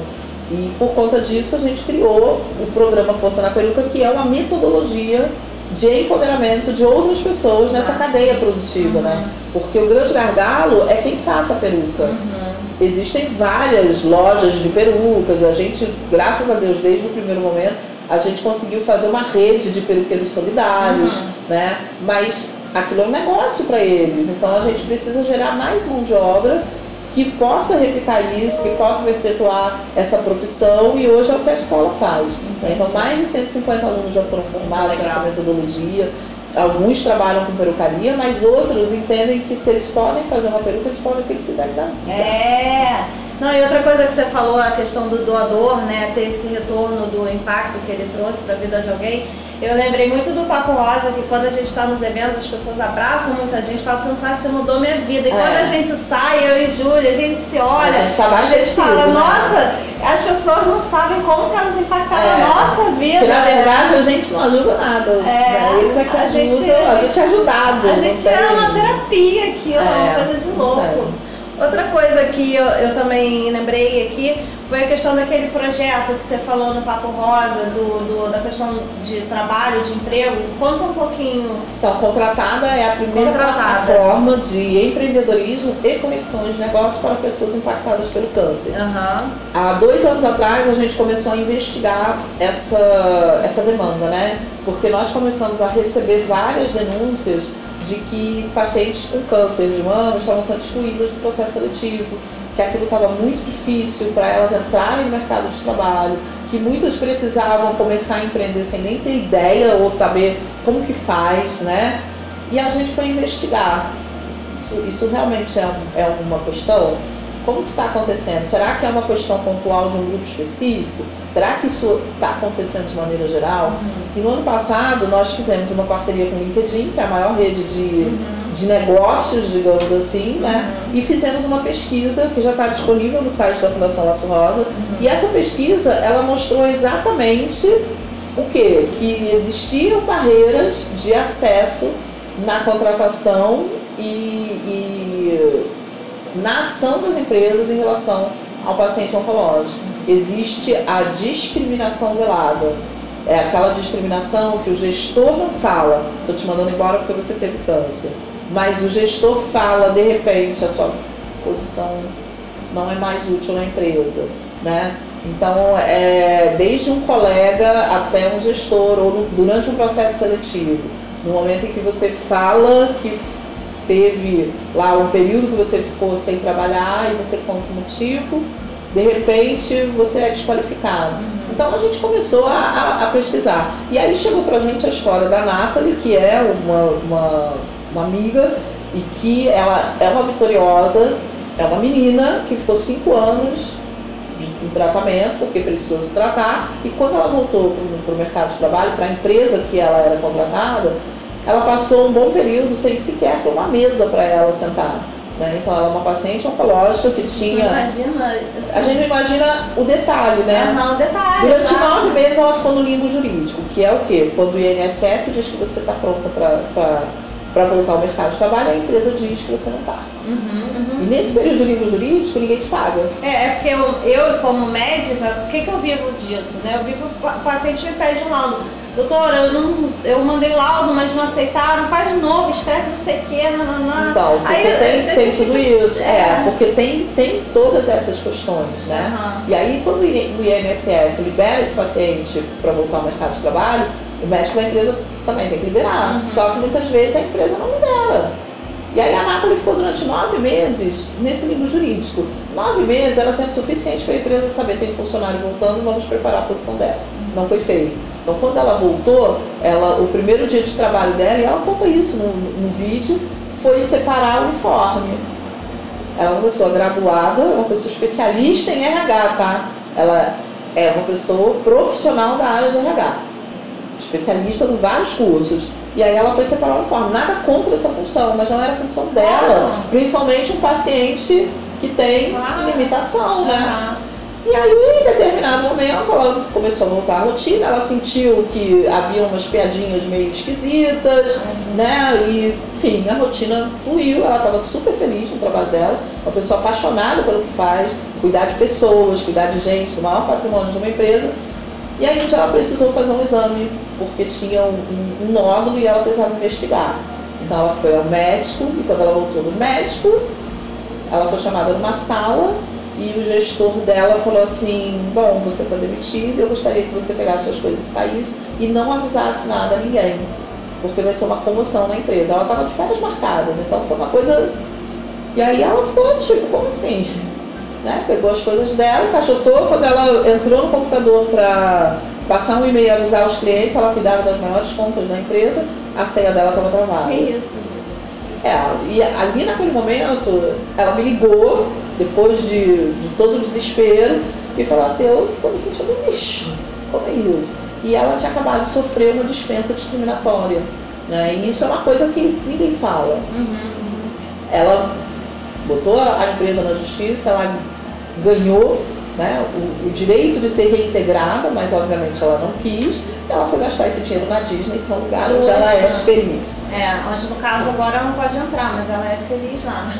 E por conta disso a gente criou o programa Força na Peruca, que é uma metodologia de empoderamento de outras pessoas nessa cadeia produtiva, né? Porque o grande gargalo é quem faça a peruca. Uhum. Existem várias lojas de perucas, a gente, graças a Deus, desde o primeiro momento, a gente conseguiu fazer uma rede de peruqueiros solidários, Uhum. né? Mas aquilo é um negócio para eles, então a gente precisa gerar mais mão de obra que possa replicar isso, que possa perpetuar essa profissão e hoje é o que a escola faz. né? Então mais de 150 alunos já foram formados Legal. nessa metodologia. Alguns trabalham com perucaria, mas outros entendem que se eles podem fazer uma peruca, eles podem o que eles quiserem dar. É. Não, e outra coisa que você falou, a questão do doador, né, ter esse retorno do impacto que ele trouxe para a vida de alguém. Eu lembrei muito do Papo Rosa, que quando a gente está nos eventos, as pessoas abraçam muita gente, falam, você não sabe, você mudou minha vida. E É. quando a gente sai, eu e Júlia, a gente se olha, A gente tá a gente fala, né? nossa, as pessoas não sabem como que elas impactaram É. a nossa vida. Porque na verdade a gente não ajuda nada. né? Eles é que a ajudam, gente, a gente é ajudado. A gente é uma terapia aqui, é uma É, coisa de louco. Outra coisa que eu, eu também lembrei aqui foi a questão daquele projeto que você falou no Papo Rosa, do, do, da questão de trabalho, de emprego. Conta um pouquinho. Então, Contratada é a primeira Contratada. plataforma de empreendedorismo e conexões de negócios para pessoas impactadas pelo câncer. Aham. Há dois anos atrás a gente começou a investigar essa, essa demanda, né? Porque nós começamos a receber várias denúncias de que pacientes com câncer de mama estavam sendo excluídos do processo seletivo, que aquilo estava muito difícil para elas entrarem no mercado de trabalho, que muitas precisavam começar a empreender sem nem ter ideia ou saber como que faz, né? E a gente foi investigar. Isso, isso realmente é, é uma questão? Como que está acontecendo? Será que é uma questão pontual de um grupo específico? Será que isso está acontecendo de maneira geral? E no ano passado nós fizemos uma parceria com o LinkedIn, que é a maior rede de, de negócios, digamos assim, né? E fizemos uma pesquisa que já está disponível no site da Fundação Laço Rosa. E essa pesquisa, ela mostrou exatamente o quê? Que existiam barreiras de acesso na contratação e, e na ação das empresas em relação ao paciente oncológico. Existe a discriminação velada. É aquela discriminação que o gestor não fala, estou te mandando embora porque você teve câncer. Mas o gestor fala, de repente, a sua posição não é mais útil na empresa. Né? Então, é, desde um colega até um gestor, ou no- durante um processo seletivo, no momento em que você fala que teve lá um período que você ficou sem trabalhar e você conta o motivo, de repente você é desqualificado. Então a gente começou a, a- a pesquisar. E aí chegou pra gente a história da Nathalie, que é uma, uma, uma amiga e que ela é uma vitoriosa, é uma menina que ficou cinco anos de- em tratamento, porque precisou se tratar, e quando ela voltou para o mercado de trabalho, para a empresa que ela era contratada, ela passou um bom período sem sequer ter uma mesa para ela sentar. Né? Então ela é uma paciente oncológica que tinha. Imagina. Assim, A gente imagina o detalhe, né? Aham, um detalhe. Durante nove meses ela ficou no limbo jurídico, que é o quê? Quando o INSS diz que você está pronta para voltar ao mercado de trabalho, a empresa diz que você não está. Uhum, uhum. E nesse período de limbo jurídico, ninguém te paga. É, é porque eu, eu, como médica, o que, que eu vivo disso, né? Eu vivo, o paciente me pede um laudo. Doutora, eu, não, eu mandei laudo, mas não aceitaram, faz de novo, escreve não sei o que, nananã. Então, porque Aí, tem, tem tudo fica- isso. É, porque tem, tem todas essas questões, né? Aham. E aí, quando o INSS libera esse paciente para voltar ao mercado de trabalho, o médico da empresa também tem que liberar. Uhum. Só que muitas vezes a empresa não libera. E aí a Nathalie ficou durante nove meses nesse limbo jurídico. Nove meses era tempo suficiente para a empresa saber tem funcionário voltando, vamos preparar a posição dela. Não foi feito. Então quando ela voltou, ela, o primeiro dia de trabalho dela, e ela conta isso no, no vídeo, foi separar o uniforme. Ela é uma pessoa graduada, uma pessoa especialista em RH, tá? Ela é uma pessoa profissional da área de RH, especialista em vários cursos. E aí ela foi separar o uniforme. Nada contra essa função, mas não era a função dela. Claro. Principalmente um paciente que tem Claro. limitação, né? Aham. E aí, em determinado momento, ela começou a voltar à rotina, ela sentiu que havia umas piadinhas meio esquisitas, né? E, enfim, a rotina fluiu, ela estava super feliz no trabalho dela, uma pessoa apaixonada pelo que faz, cuidar de pessoas, cuidar de gente, do maior patrimônio de uma empresa. E aí um dia ela precisou fazer um exame, porque tinha um, um- um nódulo e ela precisava investigar. Então ela foi ao médico, e quando ela voltou do médico, ela foi chamada numa sala e o gestor dela falou assim: Bom, você está demitido, eu gostaria que você pegasse suas coisas e saísse e não avisasse nada a ninguém, porque vai ser uma comoção na empresa. Ela estava de férias marcadas, então foi uma coisa. E aí ela ficou tipo: Como assim? <laughs> Né? Pegou as coisas dela, encaixotou. Quando ela entrou no computador para passar um e-mail e avisar os clientes, ela cuidava das maiores contas da empresa, a senha dela estava travada. Que isso? É, e ali naquele momento, ela me ligou, depois de, de todo o desespero, e falou assim, eu tô me sentindo um lixo, como é isso? E ela tinha acabado de sofrer uma dispensa discriminatória, né? E isso é uma coisa que ninguém fala. Ela botou a a empresa na justiça, ela ganhou né, o, o direito de ser reintegrada, mas obviamente ela não quis. Ela foi gastar esse dinheiro na Disney, que é um lugar onde ela é feliz. É, onde no caso agora ela não pode entrar, mas ela é feliz lá.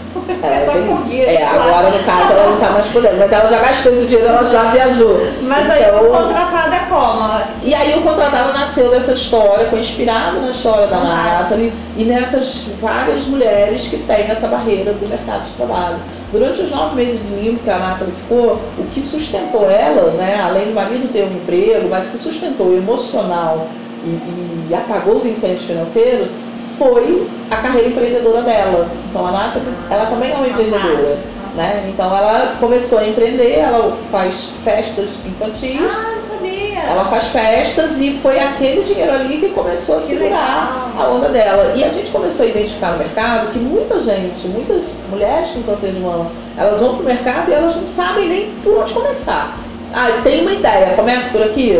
Ela é <laughs> feliz. É, agora no caso ela não tá mais podendo, mas ela já gastou esse dinheiro, ela já viajou. Mas aí Então, o contratado é como? E aí o contratado nasceu dessa história, foi inspirado na história da. Nathalie e nessas várias mulheres que têm essa barreira do mercado de trabalho. Durante os nove meses de limbo que a Nathalie ficou, o que sustentou ela, né, além do marido ter um emprego, mas o que sustentou o emocional e, e apagou os incêndios financeiros foi a carreira empreendedora dela. Então a Nathalie, ela também é uma empreendedora. Né? Então ela começou a empreender, ela faz festas infantis. Ah, não sabia. Ela faz festas e foi aquele dinheiro ali que começou a Que segurar legal. a onda dela. E a gente começou a identificar no mercado que muita gente, muitas mulheres com câncer de mama, elas vão pro mercado e elas não sabem nem por onde começar. Ah, tem uma ideia, começa por aqui?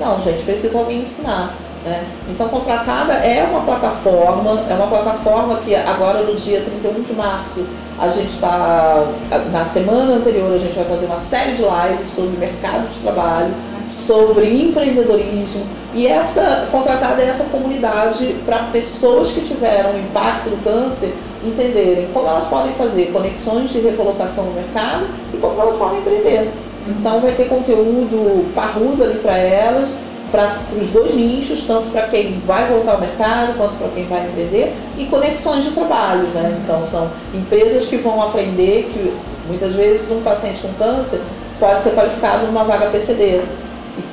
Não, gente, precisa alguém ensinar. Né? Então, Contratada é uma plataforma, é uma plataforma que agora no dia 31 de março a gente está, na semana anterior a gente vai fazer uma série de lives sobre mercado de trabalho, sobre empreendedorismo e essa contratada é essa comunidade para pessoas que tiveram impacto do câncer entenderem como elas podem fazer conexões de recolocação no mercado e como elas podem empreender. Então vai ter conteúdo parrudo ali para elas, para os dois nichos, tanto para quem vai voltar ao mercado quanto para quem vai empreender, e conexões de trabalho. Né? Então são empresas que vão aprender que muitas vezes um paciente com câncer pode ser qualificado numa vaga PCD.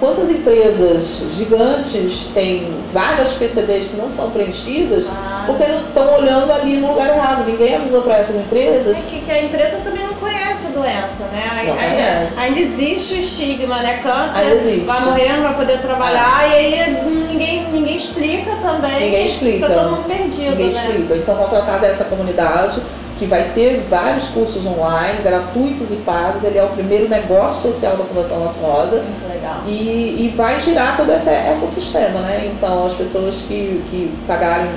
Quantas empresas gigantes têm vagas PCDs que não são preenchidas Ah. porque estão olhando ali no lugar errado. Ninguém avisou para essas empresas É que, que a empresa também não conhece a doença, né? Ainda, conhece. ainda existe o estigma, né? Câncer, vai morrer, não vai poder trabalhar, e aí ninguém, ninguém explica também. Ninguém explica. Fica todo mundo perdido, Ninguém né? explica. Então, contratar dessa comunidade que vai ter vários cursos online, gratuitos e pagos. Ele é o primeiro negócio social da Fundação Nossa Rosa. Muito legal. E, e vai girar todo esse ecossistema, né? Então, as pessoas que, que pagarem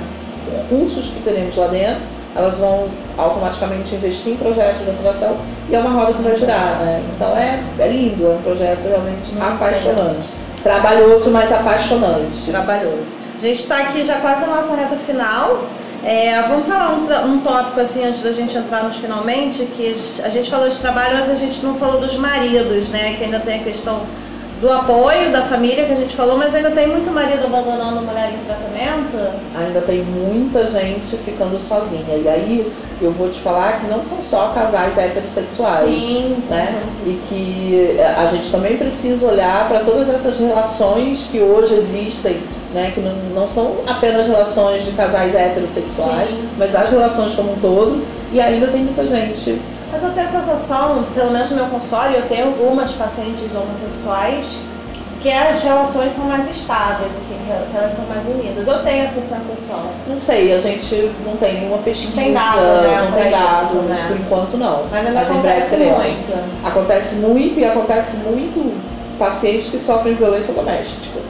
os cursos que teremos lá dentro, elas vão automaticamente investir em projetos da Fundação e é uma roda que vai girar, né? Então, é, é lindo, é um projeto realmente Muito apaixonante. Trabalhoso, mas apaixonante. Trabalhoso. A gente está aqui já quase na nossa reta final. É, vamos falar um, um tópico assim antes da gente entrar nos finalmente, que a gente falou de trabalho, mas a gente não falou dos maridos, né? Que ainda tem a questão do apoio da família que a gente falou, mas ainda tem muito marido abandonando mulher em tratamento. ainda tem muita gente ficando sozinha. E aí eu vou te falar que não são só casais heterossexuais. Sim, né? E que a gente também precisa olhar para todas essas relações que hoje existem, né? que não, não são apenas relações de casais heterossexuais, Sim. mas as relações como um todo. E ainda tem muita gente. Mas eu tenho a sensação, pelo menos no meu consultório, eu tenho algumas pacientes homossexuais que as relações são mais estáveis, assim, que elas são mais unidas. Eu tenho essa sensação. Não sei, a gente não tem nenhuma pesquisa, tem dado, né, não tem dado, né? por enquanto não. Mas ainda em breve acontece muito. Acontece muito e acontece muito pacientes que sofrem violência doméstica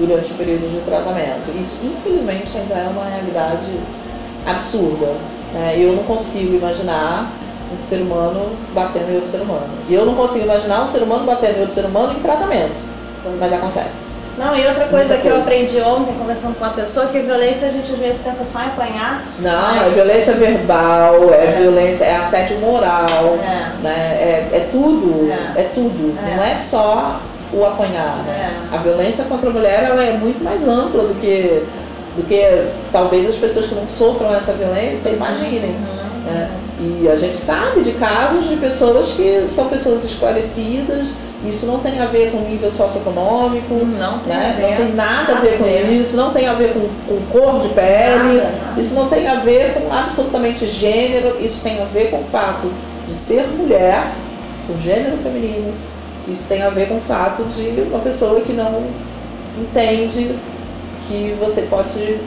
durante o período de tratamento. Isso, infelizmente, ainda é uma realidade absurda. né? Eu não consigo imaginar um ser humano batendo em outro ser humano. E eu não consigo imaginar um ser humano batendo em outro ser humano em tratamento. Mas acontece. Não, e outra coisa Muita que eu coisa. aprendi ontem, conversando com uma pessoa, que violência a gente às vezes pensa só em apanhar. Não, Mas- é violência verbal, é, É. violência, é assédio moral, É. né? É, é tudo, É. é, tudo. É. Não é só o apanhar. É. A violência contra a mulher ela é muito mais ampla do que, do que talvez as pessoas que não sofram essa violência imaginem. Uhum. né? E a gente sabe de casos de pessoas que são pessoas esclarecidas, isso não tem a ver com nível socioeconômico, Não tem né? não tem nada a ver com isso, não tem a ver com, com cor de pele, Nada, nada. isso não tem a ver com absolutamente gênero, isso tem a ver com o fato de ser mulher, com gênero feminino, isso tem a ver com o fato de uma pessoa que não entende que você pode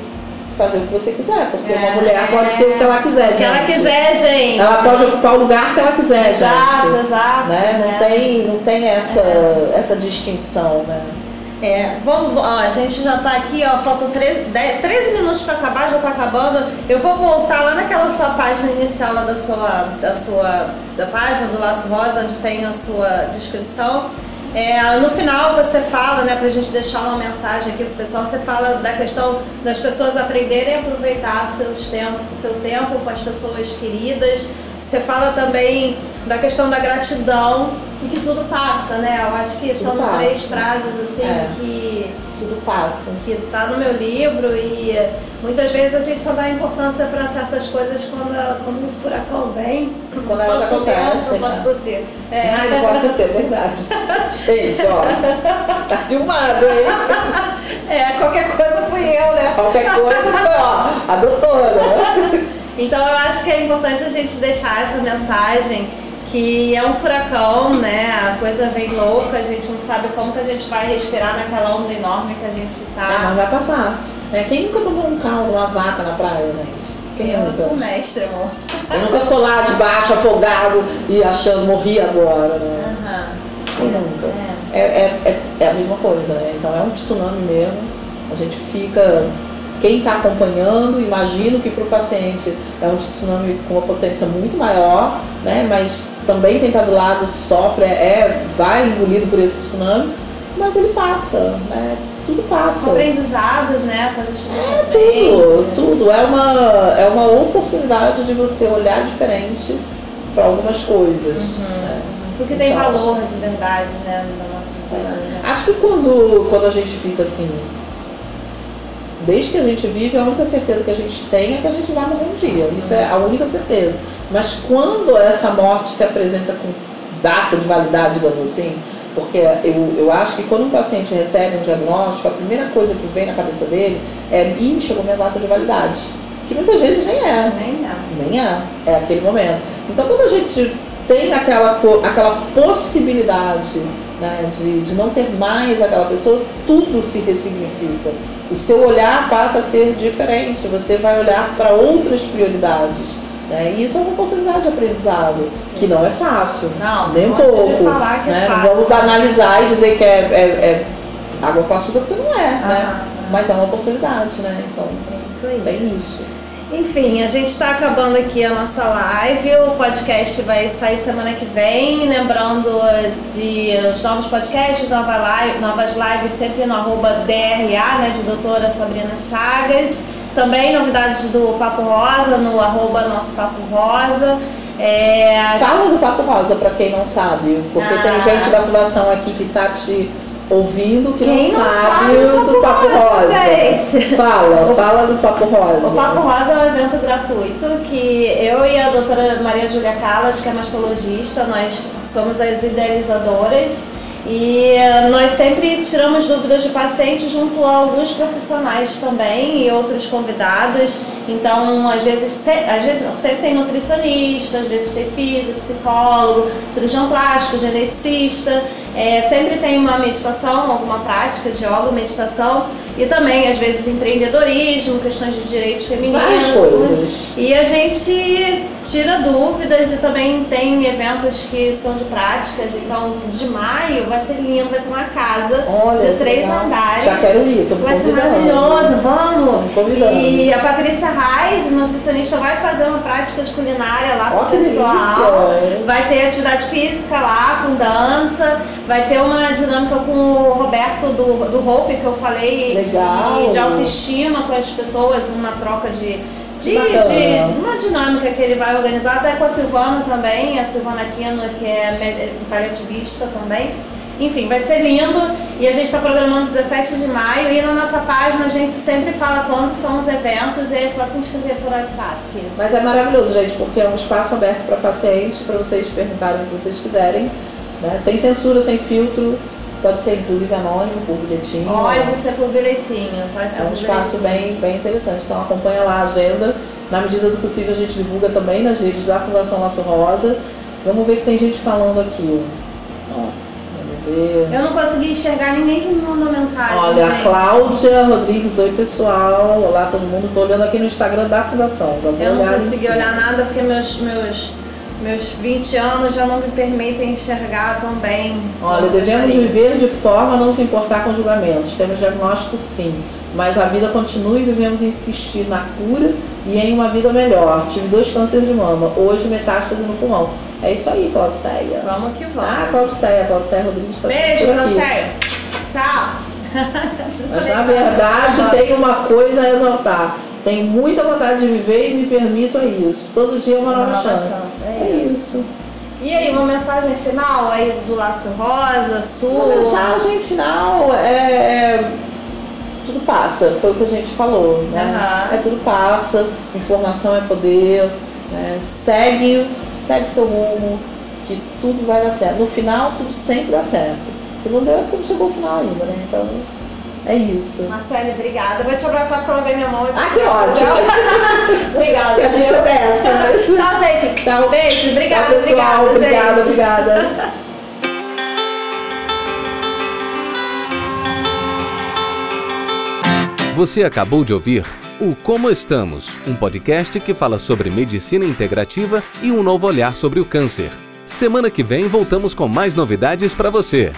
fazer o que você quiser, porque uma É. mulher pode ser o que ela quiser, O que ela gente. quiser, gente. Ela pode ocupar o lugar que ela quiser, Exato, gente. exato. Né? Não, né? tem, não tem essa, essa distinção, né? É, vamos, ó, a gente já tá aqui, ó, faltam 13, 10, 13 minutos para acabar, já tá acabando. Eu vou voltar lá naquela sua página inicial lá da sua, da sua da página do Laço Rosa, onde tem a sua descrição. É, no final você fala, né, pra gente deixar uma mensagem aqui pro pessoal, você fala da questão das pessoas aprenderem a aproveitar seus tempo, seu tempo com as pessoas queridas. Você fala também da questão da gratidão e que tudo passa, né? Eu acho que Tudo são passa. três frases assim É. que Tudo passa. que tá no meu livro e muitas vezes a gente só dá importância para certas coisas quando, ela- quando o furacão vem. Quando elas posso tossir, acontecem, não posso né? tossir. É, não pode ser, é verdade. Gente, ó, tá filmado, hein? é, qualquer coisa fui eu, né? Qualquer coisa foi, ó, a doutora. Então eu acho que é importante a gente deixar essa mensagem que é um furacão, né? A coisa vem louca, a gente não sabe como que a gente vai respirar naquela onda enorme que a gente Ah, tá. mas vai passar. É, quem nunca tomou um caldo, uma vaca na praia, gente? Quem eu nunca? sou mestre, amor. Eu nunca ficou lá debaixo, afogado e achando morri agora, né? Aham. Quem nunca? É. É, é, é, é a mesma coisa, né? Então é um tsunami mesmo. A gente fica. Quem está acompanhando, imagino que para o paciente é um tsunami com uma potência muito maior, né? Mas também quem está do lado sofre, é, vai engolido por esse tsunami, mas ele passa, né? Tudo passa. Aprendizados, né? Coisas que É aprende. tudo, tudo. É uma, é uma oportunidade de você olhar diferente para algumas coisas. né? Porque tem Então, valor de verdade, né? Na nossa vida. né? Acho que quando, quando a gente fica assim, desde que a gente vive, a única certeza que a gente tem é que a gente vai morrer um dia. Isso é a única certeza. Mas quando essa morte se apresenta com data de validade, digamos assim, porque eu, eu acho que quando um paciente recebe um diagnóstico, a primeira coisa que vem na cabeça dele é, ih, chegou minha data de validade. Que muitas vezes nem é. Nem é. Nem é, é aquele momento. Então, quando a gente tem aquela, aquela possibilidade né, de, de não ter mais aquela pessoa, tudo se ressignifica. O seu olhar passa a ser diferente, você vai olhar para outras prioridades. Né? E isso é uma oportunidade de aprendizado, que não é fácil, Não, nem um pouco. falar que é né? Não fácil. vamos banalizar e dizer que é, é- é água açúcar, porque não é, né? Ah, Mas é uma oportunidade, né? Então, é isso aí. é isso. Enfim, a gente está acabando aqui a nossa live. O podcast vai sair semana que vem. Lembrando de os novos podcasts, nova live, novas lives sempre no arroba DRA, né, de doutora Sabrina Chagas. Também novidades do Papo Rosa, no arroba nosso Papo Rosa. É, Fala do Papo Rosa pra quem não sabe, porque Ah. tem gente da fundação aqui que tá te ouvindo que Quem não, não sabe, sabe do Papo Rosa. gente? Fala, O- fala do Papo Rosa. O Papo Rosa é um evento gratuito que eu e a doutora Maria Júlia Calas, que é mastologista, nós somos as idealizadoras e eh, nós sempre tiramos dúvidas de pacientes junto a alguns profissionais também e outros convidados. Então, às vezes, às vezes não, sempre tem nutricionista, às vezes tem físico, psicólogo, cirurgião plástico, geneticista. É, sempre tem uma meditação, alguma prática de yoga, meditação e também, às vezes, empreendedorismo, questões de direitos femininos. Coisas. E a gente tira dúvidas e também tem eventos que são de práticas. Então, de maio vai ser lindo, vai ser uma casa Olha, de três legal. andares. Já quero ir, tô Vai ser convidando. maravilhoso, vamos! Convidando. E a Patrícia Reis, nutricionista, vai fazer uma prática de culinária lá Ó, para o que pessoal. delícia. Vai ter atividade física lá, com dança. Vai ter uma dinâmica com o Roberto do, do Hope, que eu falei, Legal. de, de autoestima com as pessoas, uma troca de. De, de uma dinâmica que ele vai organizar, até com a Silvana também, a Silvana Aquino, que é paliativista também. Enfim, vai ser lindo e a gente está programando 17 de maio e na nossa página a gente sempre fala quando são os eventos e é só se inscrever por WhatsApp. Mas é maravilhoso, gente, porque é um espaço aberto para pacientes, para vocês perguntarem o que vocês quiserem, né? sem censura, sem filtro. Pode ser inclusive anônimo, por bilhetinho. Pode ser por bilhetinho, pode ser É um espaço bem, bem interessante. Então acompanha lá a agenda. Na medida do possível a gente divulga também nas redes da Fundação Laço Rosa. Vamos ver que tem gente falando aqui. Ó, vamos ver. Eu não consegui enxergar ninguém que me mandou mensagem. Olha, a. Cláudia Rodrigues, oi pessoal. Olá todo mundo. Tô olhando aqui no Instagram da Fundação. Eu não consegui olhar nada porque meus, meus, meus 20 anos já não me permitem enxergar tão bem. Olha, devemos gostaria. viver de forma a não se importar com julgamentos. Temos diagnóstico sim, mas a vida continua e devemos insistir na cura e em uma vida melhor. Tive dois cânceres de mama, hoje metástase no pulmão. É isso aí, Claudiceia. Vamos que vamos. Ah, Claudiceia, Claudiceia Rodrigues está Beijo. Claudiceia. Tchau. Mas <laughs> na verdade tem uma coisa a exaltar. Tenho muita vontade de viver e me permito a isso. Todo dia é uma, nova, chance. É isso. E aí, uma mensagem final aí do Laço Rosa, A sua? mensagem final é tudo passa, foi o que a gente falou, né? Aham. É tudo passa, informação é poder, né? segue, segue seu rumo, que tudo vai dar certo. No final tudo sempre dá certo. Se não deu é porque não chegou ao final ainda, né? Então é isso. Marcele, obrigada. Eu vou te abraçar porque ela veio minha mão e Ah, você- que ótimo! <laughs> obrigada. Que a gente é dessa, <laughs> mas- Tchau, gente. Tchau. Beijo. Obrigada, Tchau, pessoal. obrigada, obrigada, gente. obrigada. Você acabou de ouvir o Como Estamos, um podcast que fala sobre medicina integrativa e um novo olhar sobre o câncer. Semana que vem voltamos com mais novidades para você.